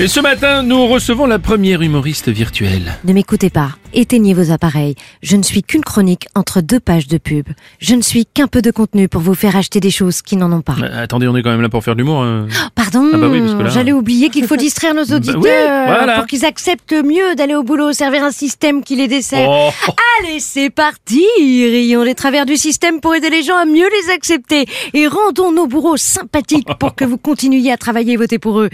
Et ce matin, nous recevons la première humoriste virtuelle. Ne m'écoutez pas. Éteignez vos appareils. Je ne suis qu'une chronique entre deux pages de pub. Je ne suis qu'un peu de contenu pour vous faire acheter des choses qui n'en ont pas. Euh, attendez, on est quand même là pour faire de l'humour. hein. Pardon, Ah bah oui, parce que là- j'allais oublier qu'il faut distraire nos auditeurs oui, voilà. pour qu'ils acceptent mieux d'aller au boulot, servir un système qui les dessert. Oh. Allez, c'est parti Rions les travers du système pour aider les gens à mieux les accepter et rendons nos bourreaux sympathiques pour que vous continuiez à travailler et voter pour eux.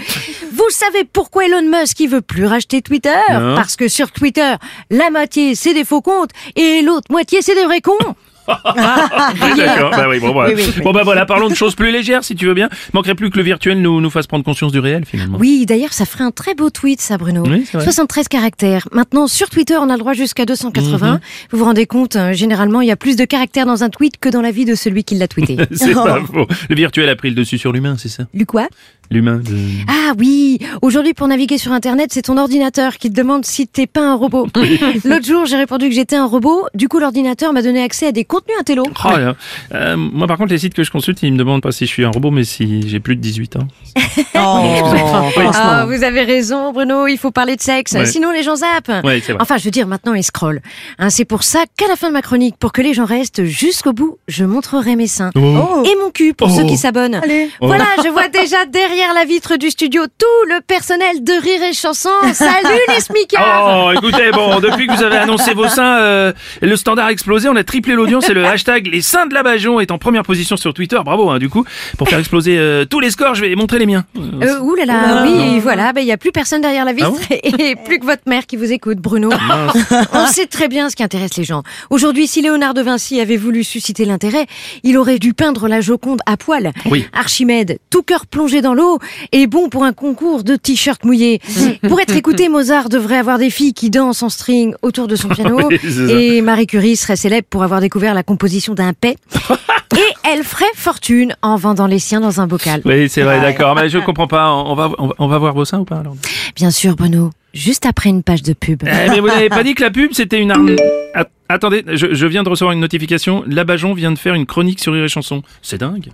Vous savez pourquoi Elon Musk il veut plus racheter Twitter? Non. Parce que sur Twitter, la moitié c'est des faux comptes et l'autre moitié c'est des vrais cons. Oui, d'accord. Bah oui, bon, voilà. Oui, oui, oui. Bon, bah voilà, parlons de choses plus légères, si tu veux bien. Manquerait plus que le virtuel nous, nous fasse prendre conscience du réel, finalement. Oui, d'ailleurs, ça ferait un très beau tweet, ça, Bruno. Oui, c'est vrai. 73 caractères. Maintenant, sur Twitter, on a le droit jusqu'à 280. Mhm. Vous vous rendez compte, euh, généralement, il y a plus de caractères dans un tweet que dans la vie de celui qui l'a tweeté. C'est pas faux. Le virtuel a pris le dessus sur l'humain, c'est ça? Lu quoi? L'humain de... Ah oui, aujourd'hui, pour naviguer sur Internet, c'est ton ordinateur qui te demande si t'es pas un robot. L'autre jour, j'ai répondu que j'étais un robot. Du coup, l'ordinateur m'a donné accès à des contenus intello. Oh. Euh, moi, par contre, les sites que je consulte, ils me demandent pas si je suis un robot, mais si j'ai plus de 18 ans. Ah, vous avez raison, Bruno, il faut parler de sexe. Ouais. Sinon, les gens zappent. Ouais, c'est vrai. Enfin, je veux dire, maintenant, ils scrollent. Hein, c'est pour ça qu'à la fin de ma chronique, pour que les gens restent jusqu'au bout, je montrerai mes seins. Oh. Et mon cul, pour Oh. ceux qui s'abonnent. Voilà, je vois déjà derrière la vitre du studio tout le personnel de Rire et Chanson. Salut les smicards Oh, écoutez, bon, depuis que vous avez annoncé vos seins, euh, le standard a explosé, on a triplé l'audience et le hashtag les seins de la Bajon est en première position sur Twitter. Bravo, hein, du coup. Pour faire exploser euh, tous les scores, je vais montrer les miens. Euh, ouh là là, oui, voilà, ben, il y a plus personne derrière la vitre et plus que votre mère qui vous écoute, Bruno. On sait très bien ce qui intéresse les gens. Aujourd'hui, si Léonard de Vinci avait voulu susciter l'intérêt, il aurait dû peindre la Joconde à poil. Oui. Archimède, tout cœur plongé dans l'eau, est bon pour un concours de t-shirts mouillés. pour être écouté, Mozart devrait avoir des filles qui dansent en string autour de son piano. Oui, et Marie Curie serait célèbre pour avoir découvert la composition d'un paix. et elle ferait fortune en vendant les siens dans un bocal. Oui, c'est vrai, d'accord. Mais je comprends pas. On va, on va, voir vos seins ou pas alors Bien sûr, Bruno. Juste après une page de pub. Eh, Mais vous n'avez pas dit que la pub c'était une arme. Att- Attendez, je, je viens de recevoir une notification. La Bajon vient de faire une chronique sur Rire et Chanson. C'est dingue.